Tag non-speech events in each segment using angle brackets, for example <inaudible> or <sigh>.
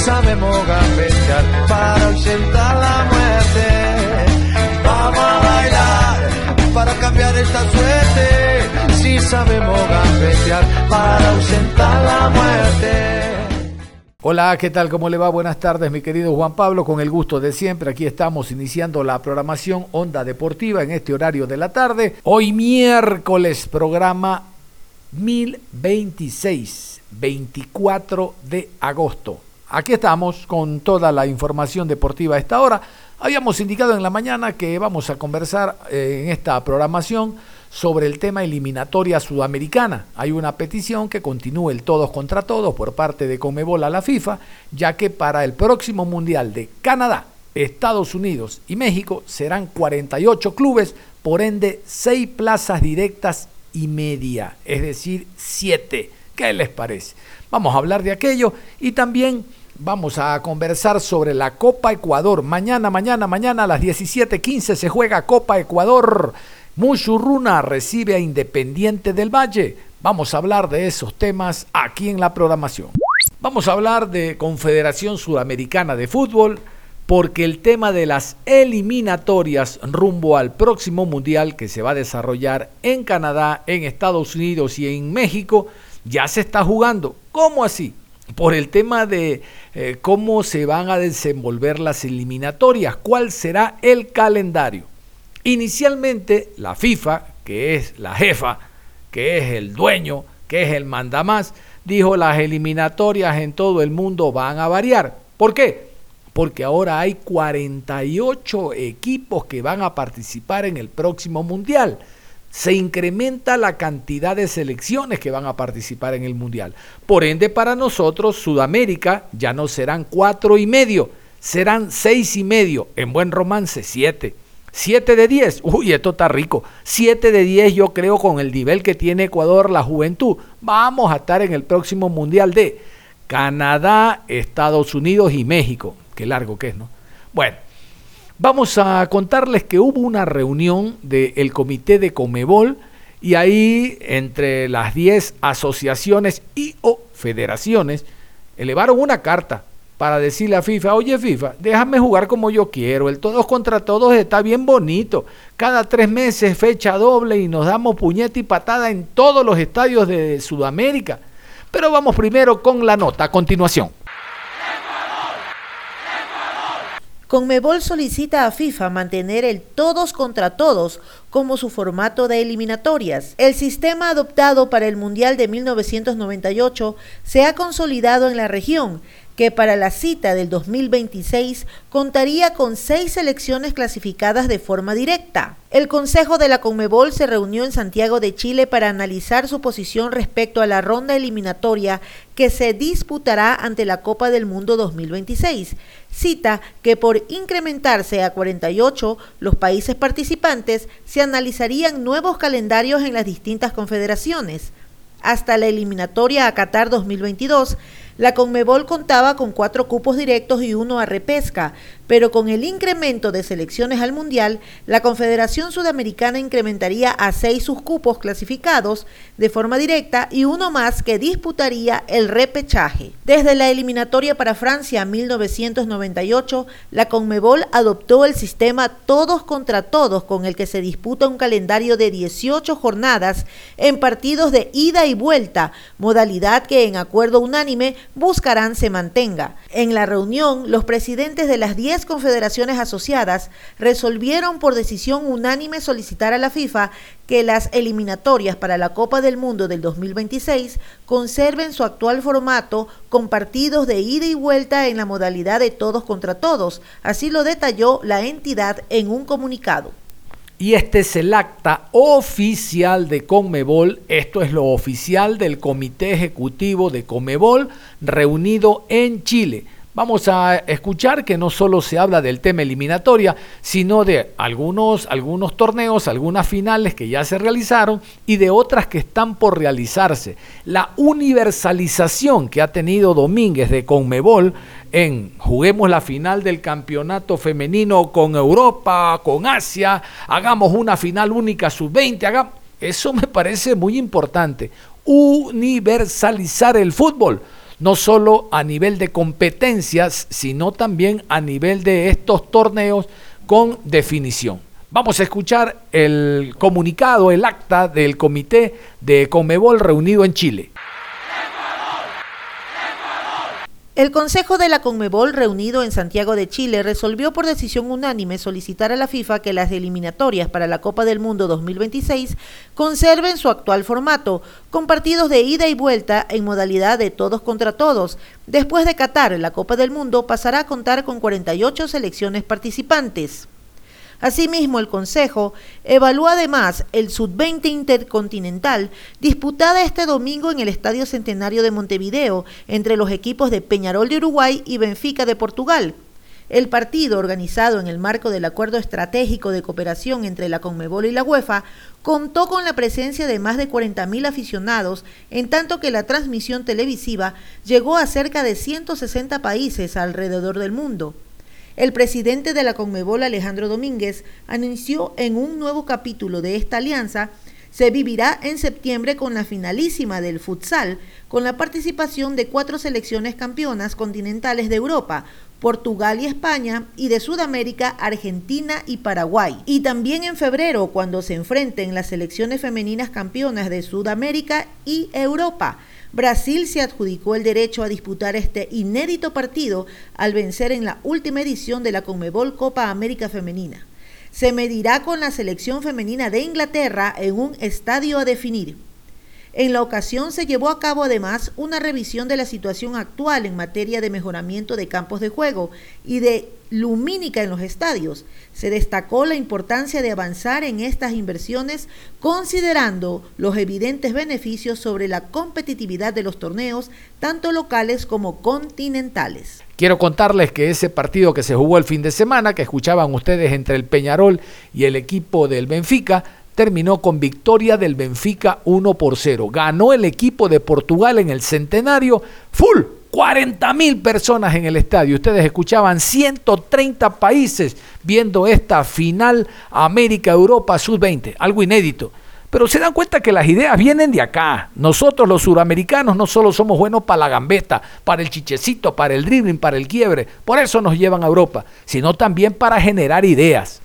Sabemos gambetear para ausentar la muerte. Vamos a bailar para cambiar esta suerte. Si sabemos gambetear para ausentar la muerte. Hola, ¿qué tal? ¿Cómo le va? Buenas tardes, mi querido Juan Pablo. Con el gusto de siempre, aquí estamos iniciando la programación Onda Deportiva en este horario de la tarde. Hoy miércoles, programa 1026, 24 de agosto. Aquí estamos con toda la información deportiva a esta hora. Habíamos indicado en la mañana que vamos a conversar eh, en esta programación sobre el tema eliminatoria sudamericana. Hay una petición que continúe el todos contra todos por parte de Comebol a la FIFA, ya que para el próximo Mundial de Canadá, Estados Unidos y México serán 48 clubes, por ende 6 plazas directas y media, es decir, 7. ¿Qué les parece? Vamos a hablar de aquello y también Vamos a conversar sobre la Copa Ecuador. Mañana, mañana, mañana a las 17:15 se juega Copa Ecuador. Muchurruna recibe a Independiente del Valle. Vamos a hablar de esos temas aquí en la programación. Vamos a hablar de Confederación Sudamericana de Fútbol porque el tema de las eliminatorias rumbo al próximo mundial que se va a desarrollar en Canadá, en Estados Unidos y en México ya se está jugando. ¿Cómo así? Por el tema de eh, cómo se van a desenvolver las eliminatorias, cuál será el calendario. Inicialmente la FIFA, que es la jefa, que es el dueño, que es el mandamás, dijo las eliminatorias en todo el mundo van a variar. ¿Por qué? Porque ahora hay 48 equipos que van a participar en el próximo mundial se incrementa la cantidad de selecciones que van a participar en el Mundial. Por ende, para nosotros, Sudamérica ya no serán cuatro y medio, serán seis y medio, en buen romance, siete. Siete de diez, uy, esto está rico. Siete de diez, yo creo, con el nivel que tiene Ecuador, la juventud. Vamos a estar en el próximo Mundial de Canadá, Estados Unidos y México. Qué largo que es, ¿no? Bueno, Vamos a contarles que hubo una reunión del comité de Comebol y ahí entre las 10 asociaciones y o federaciones elevaron una carta para decirle a FIFA, oye FIFA, déjame jugar como yo quiero, el todos contra todos está bien bonito, cada tres meses fecha doble y nos damos puñeta y patada en todos los estadios de Sudamérica. Pero vamos primero con la nota a continuación. Conmebol solicita a FIFA mantener el todos contra todos como su formato de eliminatorias. El sistema adoptado para el Mundial de 1998 se ha consolidado en la región que para la cita del 2026 contaría con seis selecciones clasificadas de forma directa. El Consejo de la Conmebol se reunió en Santiago de Chile para analizar su posición respecto a la ronda eliminatoria que se disputará ante la Copa del Mundo 2026, cita que por incrementarse a 48 los países participantes se analizarían nuevos calendarios en las distintas confederaciones. Hasta la eliminatoria a Qatar 2022, la Conmebol contaba con cuatro cupos directos y uno a repesca, pero con el incremento de selecciones al Mundial, la Confederación Sudamericana incrementaría a seis sus cupos clasificados de forma directa y uno más que disputaría el repechaje. Desde la eliminatoria para Francia 1998, la Conmebol adoptó el sistema todos contra todos con el que se disputa un calendario de 18 jornadas en partidos de ida y vuelta, modalidad que en acuerdo unánime buscarán se mantenga. En la reunión, los presidentes de las 10 10 confederaciones asociadas resolvieron por decisión unánime solicitar a la FIFA que las eliminatorias para la Copa del Mundo del 2026 conserven su actual formato con partidos de ida y vuelta en la modalidad de todos contra todos. Así lo detalló la entidad en un comunicado. Y este es el acta oficial de Conmebol. Esto es lo oficial del Comité Ejecutivo de Conmebol reunido en Chile. Vamos a escuchar que no solo se habla del tema eliminatoria, sino de algunos, algunos torneos, algunas finales que ya se realizaron y de otras que están por realizarse. La universalización que ha tenido Domínguez de Conmebol en juguemos la final del campeonato femenino con Europa, con Asia, hagamos una final única sub-20, eso me parece muy importante. Universalizar el fútbol no solo a nivel de competencias, sino también a nivel de estos torneos con definición. Vamos a escuchar el comunicado, el acta del comité de Comebol reunido en Chile. El Consejo de la Conmebol, reunido en Santiago de Chile, resolvió por decisión unánime solicitar a la FIFA que las eliminatorias para la Copa del Mundo 2026 conserven su actual formato, con partidos de ida y vuelta en modalidad de todos contra todos. Después de Qatar, la Copa del Mundo pasará a contar con 48 selecciones participantes. Asimismo, el Consejo evaluó además el Sub-20 Intercontinental disputada este domingo en el Estadio Centenario de Montevideo entre los equipos de Peñarol de Uruguay y Benfica de Portugal. El partido, organizado en el marco del Acuerdo Estratégico de Cooperación entre la Conmebol y la UEFA, contó con la presencia de más de 40.000 aficionados, en tanto que la transmisión televisiva llegó a cerca de 160 países alrededor del mundo. El presidente de la Conmebol, Alejandro Domínguez, anunció en un nuevo capítulo de esta alianza se vivirá en septiembre con la finalísima del futsal, con la participación de cuatro selecciones campeonas continentales de Europa, Portugal y España, y de Sudamérica, Argentina y Paraguay. Y también en febrero, cuando se enfrenten las selecciones femeninas campeonas de Sudamérica y Europa. Brasil se adjudicó el derecho a disputar este inédito partido al vencer en la última edición de la Conmebol Copa América Femenina. Se medirá con la selección femenina de Inglaterra en un estadio a definir. En la ocasión se llevó a cabo además una revisión de la situación actual en materia de mejoramiento de campos de juego y de lumínica en los estadios. Se destacó la importancia de avanzar en estas inversiones considerando los evidentes beneficios sobre la competitividad de los torneos, tanto locales como continentales. Quiero contarles que ese partido que se jugó el fin de semana, que escuchaban ustedes entre el Peñarol y el equipo del Benfica, terminó con victoria del Benfica 1 por 0. Ganó el equipo de Portugal en el centenario full. 40 mil personas en el estadio. Ustedes escuchaban 130 países viendo esta final América-Europa Sub-20. Algo inédito. Pero se dan cuenta que las ideas vienen de acá. Nosotros los suramericanos no solo somos buenos para la gambeta, para el chichecito, para el dribbling, para el quiebre. Por eso nos llevan a Europa, sino también para generar ideas.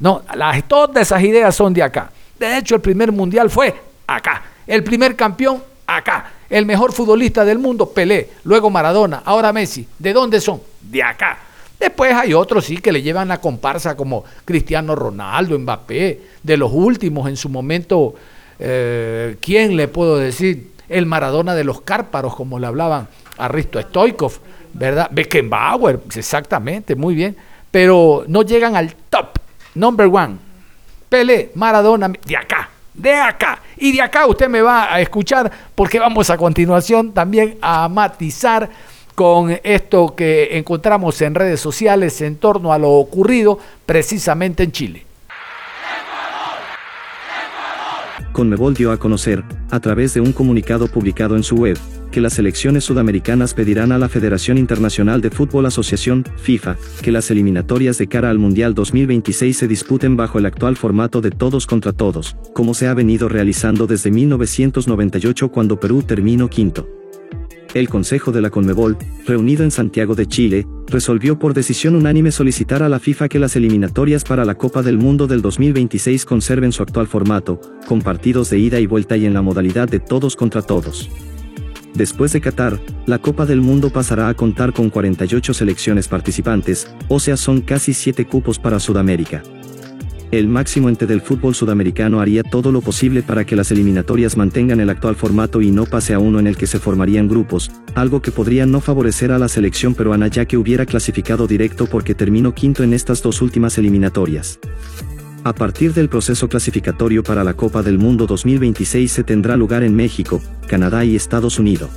No, todas esas ideas son de acá. De hecho, el primer mundial fue acá. El primer campeón, acá. El mejor futbolista del mundo, Pelé. Luego Maradona, ahora Messi. ¿De dónde son? De acá. Después hay otros sí que le llevan la comparsa como Cristiano Ronaldo, Mbappé, de los últimos en su momento, eh, ¿quién le puedo decir? El Maradona de los Cárparos, como le hablaban a Risto Stoikov, ¿verdad? Beckenbauer, exactamente, muy bien, pero no llegan al top number one, Pele, Maradona, de acá, de acá. Y de acá usted me va a escuchar porque vamos a continuación también a matizar con esto que encontramos en redes sociales en torno a lo ocurrido precisamente en Chile. Conmebol dio a conocer, a través de un comunicado publicado en su web, que las selecciones sudamericanas pedirán a la Federación Internacional de Fútbol Asociación, FIFA, que las eliminatorias de cara al Mundial 2026 se disputen bajo el actual formato de todos contra todos, como se ha venido realizando desde 1998 cuando Perú terminó quinto. El Consejo de la Conmebol, reunido en Santiago de Chile, resolvió por decisión unánime solicitar a la FIFA que las eliminatorias para la Copa del Mundo del 2026 conserven su actual formato, con partidos de ida y vuelta y en la modalidad de todos contra todos. Después de Qatar, la Copa del Mundo pasará a contar con 48 selecciones participantes, o sea son casi 7 cupos para Sudamérica. El máximo ente del fútbol sudamericano haría todo lo posible para que las eliminatorias mantengan el actual formato y no pase a uno en el que se formarían grupos, algo que podría no favorecer a la selección peruana ya que hubiera clasificado directo porque terminó quinto en estas dos últimas eliminatorias. A partir del proceso clasificatorio para la Copa del Mundo 2026 se tendrá lugar en México, Canadá y Estados Unidos.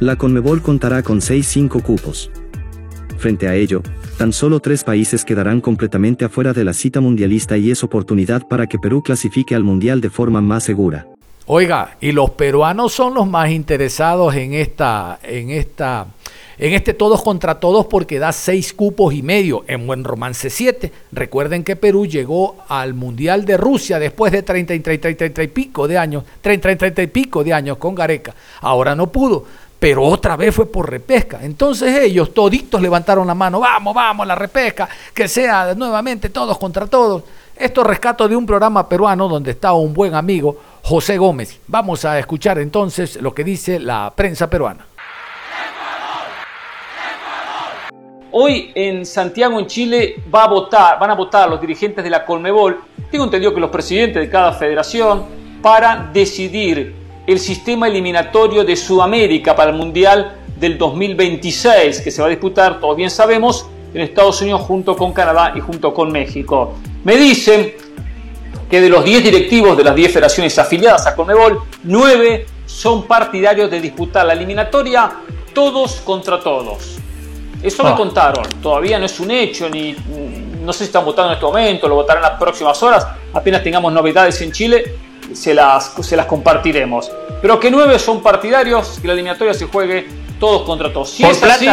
La Conmebol contará con 6-5 cupos. Frente a ello, tan solo tres países quedarán completamente afuera de la cita mundialista y es oportunidad para que Perú clasifique al Mundial de forma más segura. Oiga, y los peruanos son los más interesados en esta, en esta en este todos contra todos porque da seis cupos y medio, en buen romance siete. Recuerden que Perú llegó al Mundial de Rusia después de 30 y 30 y 30 y pico de años, 30 y 30 y pico de años con Gareca. Ahora no pudo, pero otra vez fue por repesca. Entonces ellos toditos levantaron la mano, vamos, vamos, la repesca, que sea nuevamente todos contra todos. Esto rescato de un programa peruano donde estaba un buen amigo, José Gómez. Vamos a escuchar entonces lo que dice la prensa peruana. Hoy en Santiago, en Chile, va a votar, van a votar los dirigentes de la Colmebol, tengo entendido que los presidentes de cada federación, para decidir el sistema eliminatorio de Sudamérica para el Mundial del 2026, que se va a disputar, todos bien sabemos, en Estados Unidos junto con Canadá y junto con México. Me dicen que de los 10 directivos de las 10 federaciones afiliadas a Colmebol, 9 son partidarios de disputar la eliminatoria todos contra todos. Eso me ah. contaron, todavía no es un hecho, ni no sé si están votando en este momento, lo votarán en las próximas horas, apenas tengamos novedades en Chile, se las, se las compartiremos. Pero que nueve son partidarios, que la eliminatoria se juegue todos contra todos. Si es así,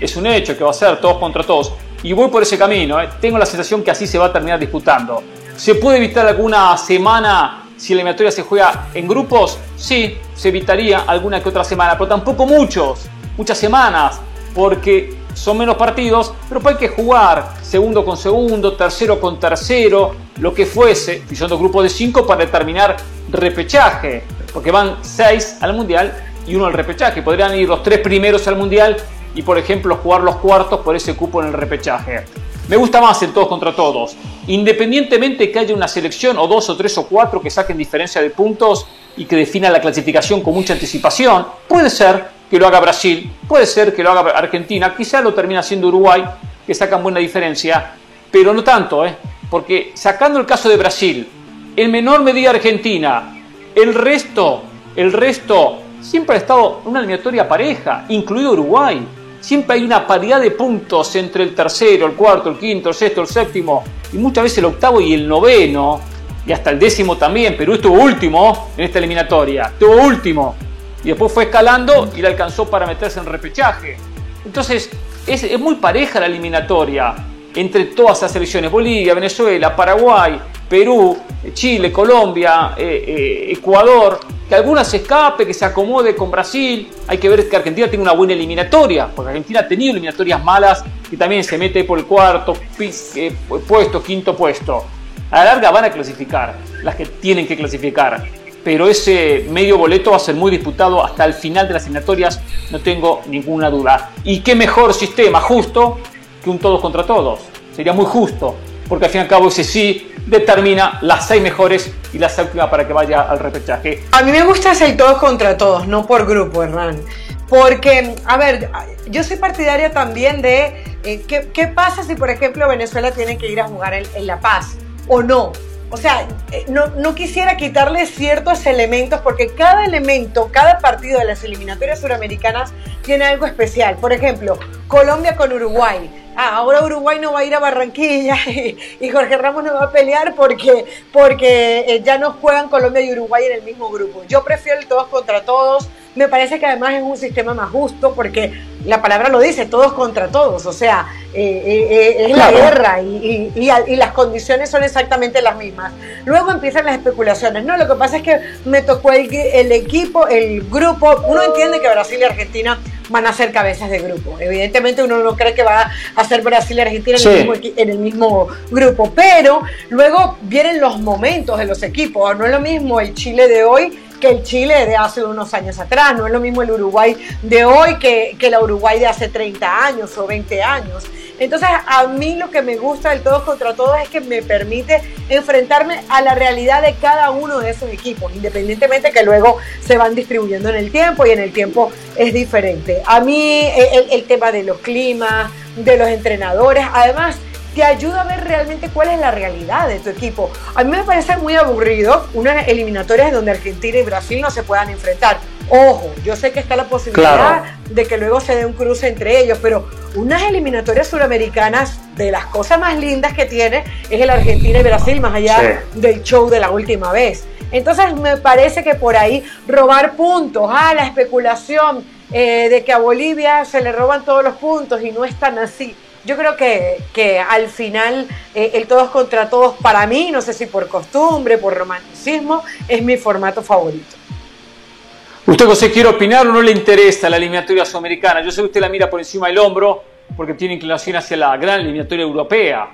es un hecho que va a ser todos contra todos. Y voy por ese camino, ¿eh? tengo la sensación que así se va a terminar disputando. ¿Se puede evitar alguna semana si la eliminatoria se juega en grupos? Sí, se evitaría alguna que otra semana, pero tampoco muchos, muchas semanas, porque son menos partidos, pero hay que jugar segundo con segundo, tercero con tercero, lo que fuese, si son dos grupos de cinco, para determinar repechaje, porque van seis al mundial y uno al repechaje. Podrían ir los tres primeros al mundial y, por ejemplo, jugar los cuartos por ese cupo en el repechaje. Me gusta más el todos contra todos. Independientemente que haya una selección o dos o tres o cuatro que saquen diferencia de puntos y que definan la clasificación con mucha anticipación, puede ser que lo haga Brasil, puede ser que lo haga Argentina, quizá lo termina haciendo Uruguay, que sacan buena diferencia, pero no tanto, ¿eh? porque sacando el caso de Brasil, en menor medida Argentina, el resto, el resto siempre ha estado una eliminatoria pareja, incluido Uruguay. Siempre hay una paridad de puntos entre el tercero, el cuarto, el quinto, el sexto, el séptimo y muchas veces el octavo y el noveno y hasta el décimo también. Perú estuvo último en esta eliminatoria, estuvo último y después fue escalando y le alcanzó para meterse en repechaje. Entonces, es, muy pareja la eliminatoria entre todas las selecciones, Bolivia, Venezuela, Paraguay, Perú, Chile, Colombia, eh, eh, Ecuador, que algunas se escape, que se acomode con Brasil. Hay que ver que Argentina tiene una buena eliminatoria, porque Argentina ha tenido eliminatorias malas que también se mete por el cuarto eh, puesto, quinto puesto. A la larga van a clasificar, las que tienen que clasificar pero ese medio boleto va a ser muy disputado hasta el final de las eliminatorias, no tengo ninguna duda. Y qué mejor sistema, justo, que un todos contra todos. Sería muy justo, porque al fin y al cabo ese sí determina las seis mejores y la séptima para que vaya al repechaje. A mí me gusta ese todos contra todos, no por grupo, Hernán. Porque, a ver, yo soy partidaria también de eh, ¿qué, pasa si, por ejemplo, Venezuela tiene que ir a jugar en La Paz o no o sea, eh, no, quisiera quitarle ciertos elementos porque cada elemento, cada partido de las eliminatorias suramericanas tiene algo especial. Por ejemplo, Colombia con Uruguay. Ah, ahora Uruguay no va a ir a Barranquilla <laughs> y, Jorge Ramos no va a pelear porque, porque eh, ya no juegan Colombia y Uruguay en el mismo grupo. Yo prefiero el todos contra todos. Me parece que además es un sistema más justo porque la palabra lo dice, todos contra todos. O sea, eh, eh, es la guerra y, y, las condiciones son exactamente las mismas. Luego empiezan las especulaciones. No, lo que pasa es que me tocó el, el equipo, el grupo. Uno entiende que Brasil y Argentina van a ser cabezas de grupo. Evidentemente uno no cree que va a ser Brasil y Argentina en, el mismo, grupo, pero luego vienen los momentos de los equipos. No es lo mismo el Chile de hoy que el Chile de hace unos años atrás, no es lo mismo el Uruguay de hoy que, que la Uruguay de hace 30 años o 20 años. Entonces, a mí lo que me gusta del todos contra todos es que me permite enfrentarme a la realidad de cada uno de esos equipos, independientemente que luego se van distribuyendo en el tiempo y en el tiempo es diferente. A mí el, el tema de los climas, de los entrenadores, además te ayuda a ver realmente cuál es la realidad de tu equipo. A mí me parece muy aburrido unas eliminatorias donde Argentina y Brasil no se puedan enfrentar. Ojo, yo sé que está la posibilidad de que luego se dé un cruce entre ellos, pero unas eliminatorias suramericanas, de las cosas más lindas que tiene, es el Argentina y Brasil, más allá del show de la última vez. Entonces me parece que por ahí robar puntos, ah, la especulación eh, de que a Bolivia se le roban todos los puntos y no es tan así. Yo creo que, que al final eh, el todos contra todos para mí, no sé si por costumbre, por romanticismo, es mi formato favorito. ¿Usted, José, quiere opinar o no le interesa la eliminatoria sudamericana? Yo sé que usted la mira por encima del hombro porque tiene inclinación hacia la gran eliminatoria europea.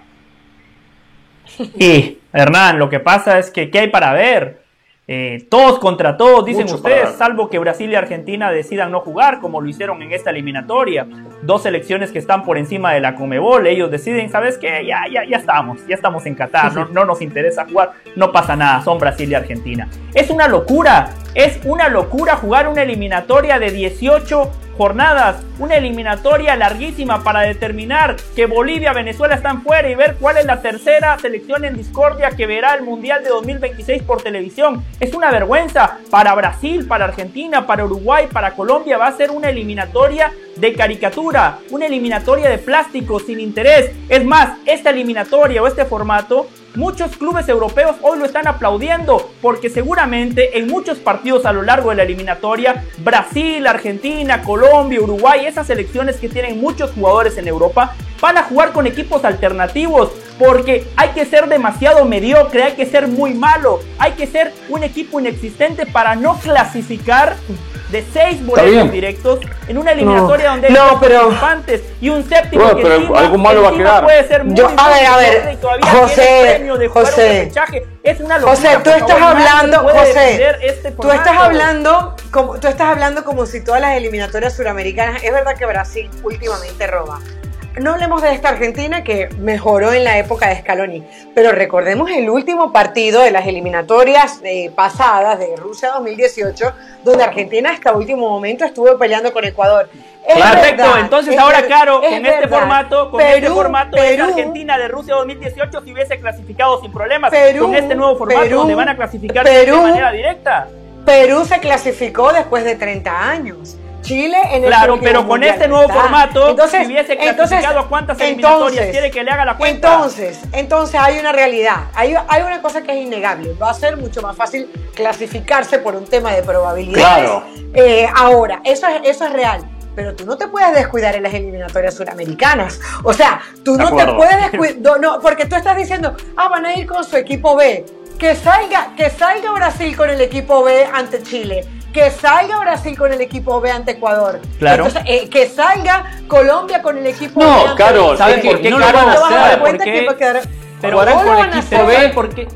Y, Hernán, lo que pasa es que ¿qué hay para ver? Eh, todos contra todos, dicen ustedes, salvo que Brasil y Argentina decidan no jugar, como lo hicieron en esta eliminatoria. Dos selecciones que están por encima de la Comebol, ellos deciden, ¿sabes qué? Ya, ya, ya estamos, ya estamos en Qatar, no, no nos interesa jugar, no pasa nada, son Brasil y Argentina. Es una locura, es una locura jugar una eliminatoria de 18 jornadas, una eliminatoria larguísima para determinar que Bolivia, Venezuela están fuera y ver cuál es la tercera selección en discordia que verá el Mundial de 2026 por televisión. Es una vergüenza para Brasil, para Argentina, para Uruguay, para Colombia. Va a ser una eliminatoria de caricatura, una eliminatoria de plástico sin interés. Es más, esta eliminatoria o este formato Muchos clubes europeos hoy lo están aplaudiendo porque seguramente en muchos partidos a lo largo de la eliminatoria, Brasil, Argentina, Colombia, Uruguay, esas selecciones que tienen muchos jugadores en Europa, van a jugar con equipos alternativos porque hay que ser demasiado mediocre, hay que ser muy malo, hay que ser un equipo inexistente para no clasificar de seis boletos directos en una eliminatoria donde hay no, pero, y un séptimo bueno, que pero encima, algo malo va a quedar. puede ser muy, Yo, a ver, a ver, mediocre y todavía José, tiene el premio de jugar José. un. Es una locura, José, tú estás favor, hablando, José, este tú estás hablando como tú estás hablando como si todas las eliminatorias suramericanas, es verdad que Brasil últimamente roba. No hablemos de esta Argentina que mejoró en la época de Scaloni, pero recordemos el último partido de las eliminatorias eh, pasadas de Rusia 2018, donde Argentina hasta último momento estuvo peleando con Ecuador. Es Perfecto, verdad, entonces es ahora ver- claro, es con este verdad. formato, con Perú- este formato Perú- Argentina de Rusia 2018 si hubiese clasificado sin problemas. Perú- con este nuevo formato Perú- donde van a clasificar de manera directa. Perú se clasificó después de 30 años. Chile en el Claro, pero con mundial este nuevo formato, entonces, si hubiese entonces- clasificado a cuántas eliminatorias entonces- quiere que le haga la cuenta. Entonces, entonces hay una realidad. Hay, hay una cosa que es innegable. Va a ser mucho más fácil clasificarse por un tema de probabilidades. Claro. Eh, ahora, eso es, eso es real. Pero tú no te puedes descuidar en las eliminatorias suramericanas. O sea, tú De no te acuerdo. puedes descuidar. <laughs> No, porque tú estás diciendo, ah, van a ir con su equipo B. Que salga, que salga Brasil con el equipo B ante Chile. Que salga Brasil con el equipo B ante Ecuador. Claro. Entonces, eh, que salga Colombia con el equipo B. No, ante- Carol, ¿Saben por qué ¿qué no lo van van a hacer? cuenta ¿Por que qué? va a quedar. Pero ¿Cómo jugarán lo con van a equipo? B.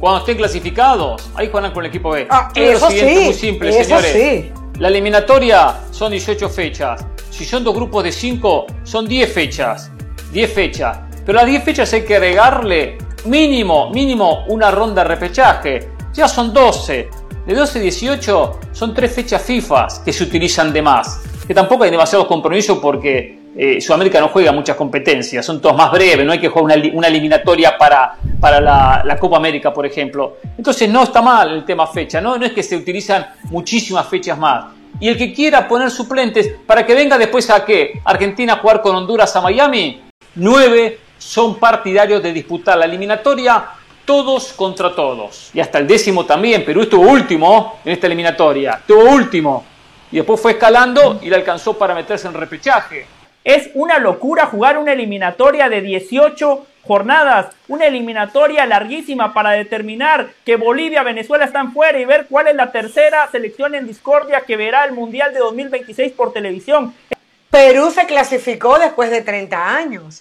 Cuando estén clasificados, ahí juegan con el equipo B. Ah, Pero eso lo siguiente sí, muy simple, eso señores. sí. La eliminatoria son 18 fechas. Si son dos grupos de 5, son 10 fechas. 10 fechas. Pero a 10 fechas hay que agregarle mínimo, mínimo una ronda de repechaje. Ya son 12. De 12 a 18 son 3 fechas FIFA que se utilizan de más. Que tampoco hay demasiados compromisos porque eh, Sudamérica no juega muchas competencias, son todas más breves, no hay que jugar una, li- una eliminatoria para, para la, Copa América, por ejemplo. Entonces no está mal el tema fecha, no es que se utilizan muchísimas fechas más. Y el que quiera poner suplentes para que venga después a qué? Argentina a jugar con Honduras a Miami, nueve son partidarios de disputar la eliminatoria todos contra todos. Y hasta el décimo también, Perú estuvo último en esta eliminatoria, estuvo último. Y después fue escalando y le alcanzó para meterse en repechaje. Es una locura jugar una eliminatoria de 18 jornadas, una eliminatoria larguísima para determinar que Bolivia, Venezuela están fuera y ver cuál es la tercera selección en discordia que verá el Mundial de 2026 por televisión. Perú se clasificó después de 30 años.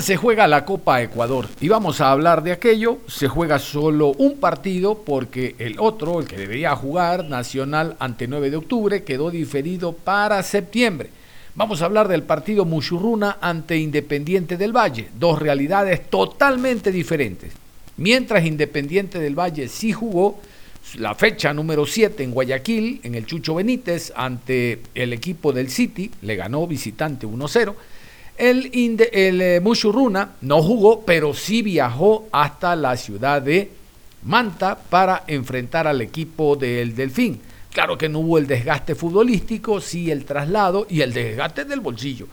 Se juega la Copa Ecuador y vamos a hablar de aquello. Se juega solo un partido porque el otro, el que debería jugar, Nacional ante 9 de octubre, quedó diferido para septiembre. Vamos a hablar del partido Muchurruna ante Independiente del Valle, dos realidades totalmente diferentes. Mientras Independiente del Valle sí jugó la fecha número 7 en Guayaquil, en el Chucho Benítez, ante el equipo del City, le ganó visitante 1-0 el, el eh, Mushuruna no jugó, pero sí viajó hasta la ciudad de Manta para enfrentar al equipo del Delfín. Claro que no hubo el desgaste futbolístico, sí el traslado y el desgaste del bolsillo.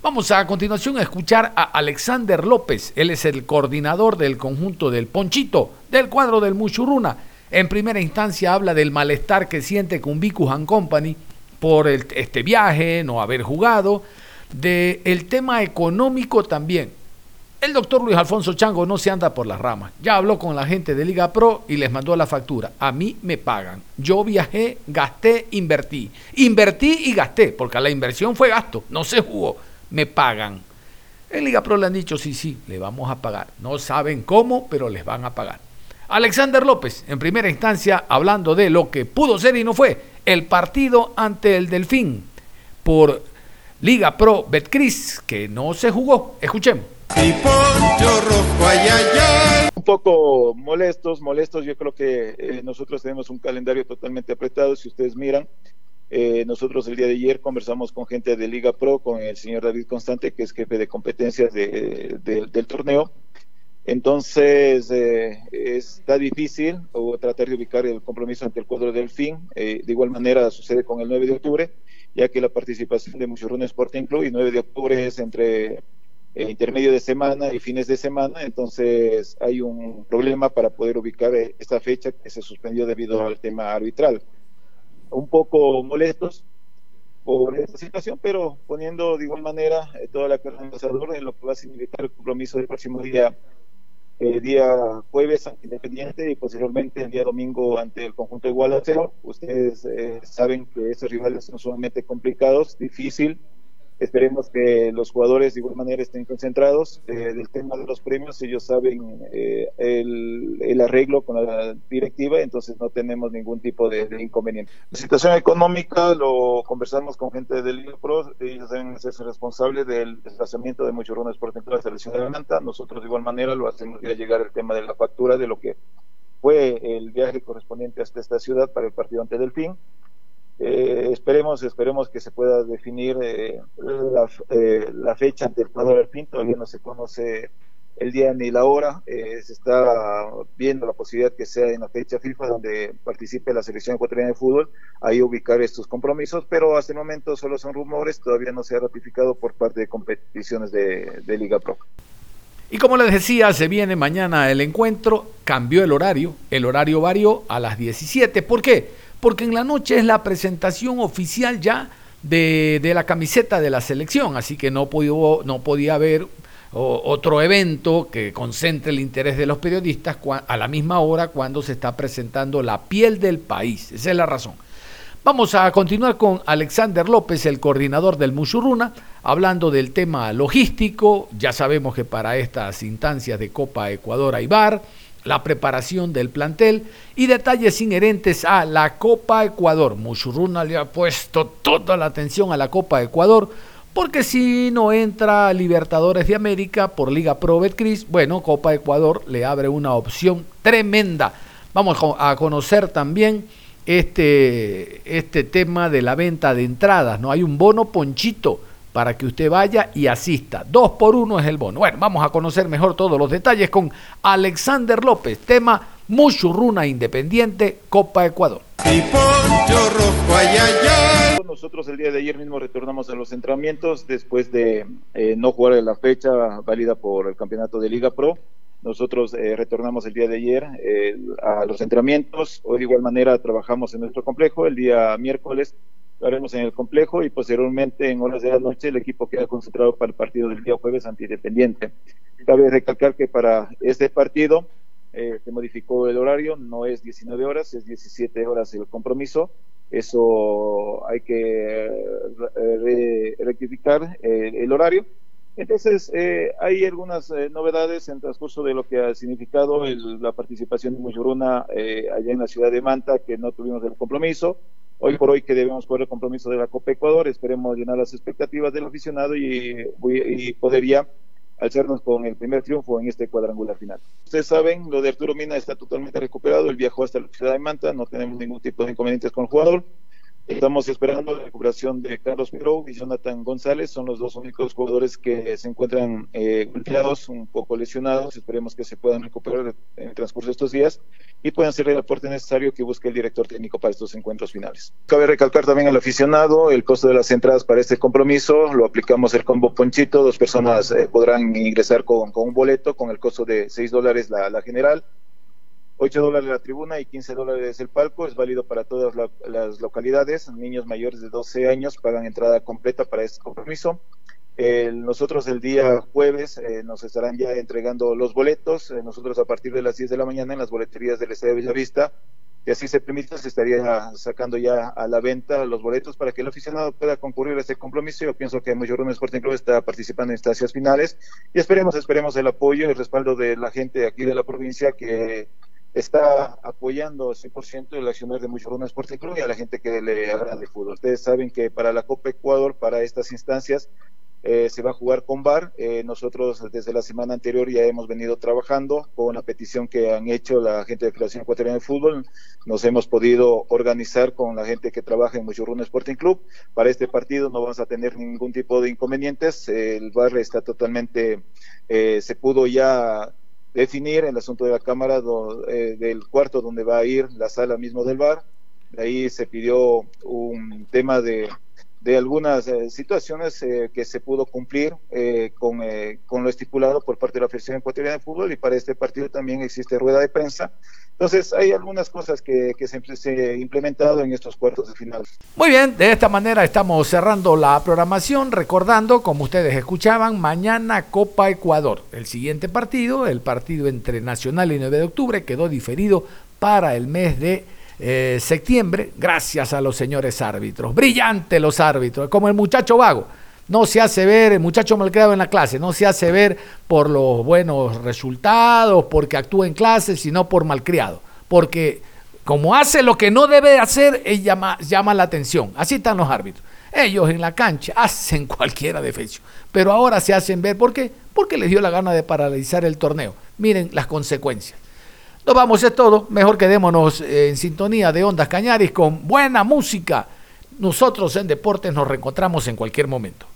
Vamos a, continuación a escuchar a Alexander López. Él es el coordinador del conjunto del Ponchito, del cuadro del Mushuruna. En primera instancia habla del malestar que siente con Vicus and Company por este viaje, no haber jugado del tema económico también. El doctor Luis Alfonso Chango no se anda por las ramas. Ya habló con la gente de Liga Pro y les mandó la factura. A mí me pagan. Yo viajé, gasté, invertí. Invertí y gasté, porque la inversión fue gasto, no se jugó. Me pagan. En Liga Pro le han dicho, sí, sí, le vamos a pagar. No saben cómo, pero les van a pagar. Alexander López, en primera instancia, hablando de lo que pudo ser y no fue, el partido ante el Delfín por Liga Pro Betcris, que no se jugó. Escuchemos. Un poco molestos, molestos. Yo creo que eh, nosotros tenemos un calendario totalmente apretado. Si ustedes miran, eh, nosotros el día de ayer conversamos con gente de Liga Pro, con el señor David Constante, que es jefe de competencias del torneo. Entonces, eh, está difícil o tratar de ubicar el compromiso ante el cuadro del fin. de igual manera sucede con el 9 de octubre ya que la participación de Muchurruna Sporting Club y 9 de octubre es entre eh, intermedio de semana y fines de semana, entonces hay un problema para poder ubicar eh, esta fecha que se suspendió debido al tema arbitral. Un poco molestos por esta situación, pero poniendo de igual manera eh, toda la carga en en lo que va a significar el compromiso del próximo día el día jueves ante Independiente y posteriormente el día domingo ante el conjunto de. Ustedes eh, saben que esos rivales son sumamente complicados, difícil Esperemos que los jugadores de igual manera estén concentrados. Eh, del tema de los premios, ellos saben eh, el, arreglo con la directiva, entonces no tenemos ningún tipo de, inconveniente. La situación económica lo conversamos con gente del Liga Pro, ellos deben hacerse responsables del desplazamiento de muchos runes por dentro de la selección de Manta. Nosotros de igual manera lo hacemos ya llegar el tema de la factura de lo que fue el viaje correspondiente hasta esta ciudad para el partido ante Delfín. Eh, esperemos, esperemos que se pueda definir eh, eh, la, fecha ante el cuadro del todavía no se conoce el día ni la hora, se está viendo la posibilidad que sea en la fecha FIFA donde participe la selección ecuatoriana de fútbol, ahí ubicar estos compromisos, pero hasta el momento solo son rumores, todavía no se ha ratificado por parte de competiciones de, de Liga Pro. Y como les decía, se viene mañana el encuentro, cambió el horario, el horario varió a las 17, ¿por qué? Porque en la noche es la presentación oficial ya de, la camiseta de la selección, así que no, no podía haber otro evento que concentre el interés de los periodistas a la misma hora cuando se está presentando la piel del país. Esa es la razón. Vamos a continuar con Alexander López, el coordinador del Musuruna, hablando del tema logístico. Ya sabemos que para estas instancias de Copa Ecuador hay bar la preparación del plantel y detalles inherentes a la Copa Ecuador. Muchurruna le ha puesto toda la atención a la Copa Ecuador porque si no entra Libertadores de América por Liga Pro Betcris, bueno, Copa Ecuador le abre una opción tremenda. Vamos a conocer también este, este tema de la venta de entradas, ¿no? Hay un bono ponchito para que usted vaya y asista. Dos por uno es el bono. Bueno, vamos a conocer mejor todos los detalles con Alexander López, tema Muchurruna Independiente, Copa Ecuador. Nosotros el día de ayer mismo retornamos a los entrenamientos después de eh, no jugar en la fecha válida por el campeonato de Liga Pro. Nosotros eh, retornamos el día de ayer eh, a los entrenamientos. Hoy de igual manera trabajamos en nuestro complejo. El día miércoles lo haremos en el complejo y posteriormente en horas de la noche el equipo queda concentrado para el partido del día jueves ante Independiente. Cabe recalcar que para este partido eh, se modificó el horario, no es 19 horas, es 17 horas el compromiso. Eso hay que rectificar el horario Entonces, eh, hay algunas eh, novedades en transcurso de lo que ha significado la participación de Muyuruna eh, allá en la ciudad de Manta, que no tuvimos el compromiso. Hoy por hoy que debemos poner el compromiso de la Copa Ecuador, esperemos llenar las expectativas del aficionado y, y poder ya alzarnos con el primer triunfo en este cuadrangular final. Ustedes saben, lo de Arturo Mina está totalmente recuperado, él viajó hasta la ciudad de Manta, no tenemos ningún tipo de inconvenientes con el jugador. Estamos esperando la recuperación de Carlos Pirou y Jonathan González. Son los dos únicos jugadores que se encuentran eh, golpeados, un poco lesionados. Esperemos que se puedan recuperar en el transcurso de estos días y puedan hacer el aporte necesario que busque el director técnico para estos encuentros finales. Cabe recalcar también al aficionado el costo de las entradas para este compromiso. Lo aplicamos el combo Ponchito. Dos personas eh, podrán ingresar con, un boleto con el costo de 6 dólares la general 8 dólares la tribuna y 15 dólares el palco. Es válido para todas las localidades. Niños mayores de 12 años pagan entrada completa para este compromiso. nosotros el día jueves eh, nos estarán ya entregando los boletos. Eh, nosotros a partir de las 10 de la mañana en las boleterías del Estadio Villavista, y así se permite, se estaría sacando ya a la venta los boletos para que el aficionado pueda concurrir a este compromiso. Yo pienso que Mayorrum Sporting Club está participando en instancias finales y esperemos, esperemos el apoyo y el respaldo de la gente aquí de la provincia que está apoyando 100% el accionar de Mucho Sporting Club y a la gente que le agrada el fútbol. Ustedes saben que para la Copa Ecuador, para estas instancias, eh, se va a jugar con VAR. Eh, nosotros desde la semana anterior ya hemos venido trabajando con la petición que han hecho la gente de Federación Ecuatoriana de Fútbol. Nos hemos podido organizar con la gente que trabaja en Muchurruna Sporting Club. Para este partido no vamos a tener ningún tipo de inconvenientes. El VAR está totalmente, eh, se pudo ya definir el asunto de la cámara eh, del cuarto donde va a ir la sala mismo del bar. Ahí se pidió un tema de, de algunas eh, situaciones eh, que se pudo cumplir con, con, lo estipulado por parte de la Federación Ecuatoriana de Fútbol y para este partido también existe rueda de prensa entonces, hay algunas cosas que, se, han implementado en estos cuartos de final. Muy bien, de esta manera estamos cerrando la programación, recordando, como ustedes escuchaban, mañana Copa Ecuador. El siguiente partido, el partido entre Nacional y 9 de octubre, quedó diferido para el mes de eh, septiembre, gracias a los señores árbitros. Brillante los árbitros, como el muchacho vago no se hace ver, el muchacho malcriado en la clase, no se hace ver por los buenos resultados, porque actúa en clase, sino por malcriado. Porque como hace lo que no debe hacer, llama, llama la atención. Así están los árbitros. Ellos en la cancha <laughs> hacen cualquiera defensa, pero ahora se hacen ver. ¿Por qué? Porque les dio la gana de paralizar el torneo. Miren las consecuencias. Nos vamos, es todo. Mejor quedémonos en sintonía de Ondas Cañaris con buena música nosotros en Deportes nos reencontramos en cualquier momento.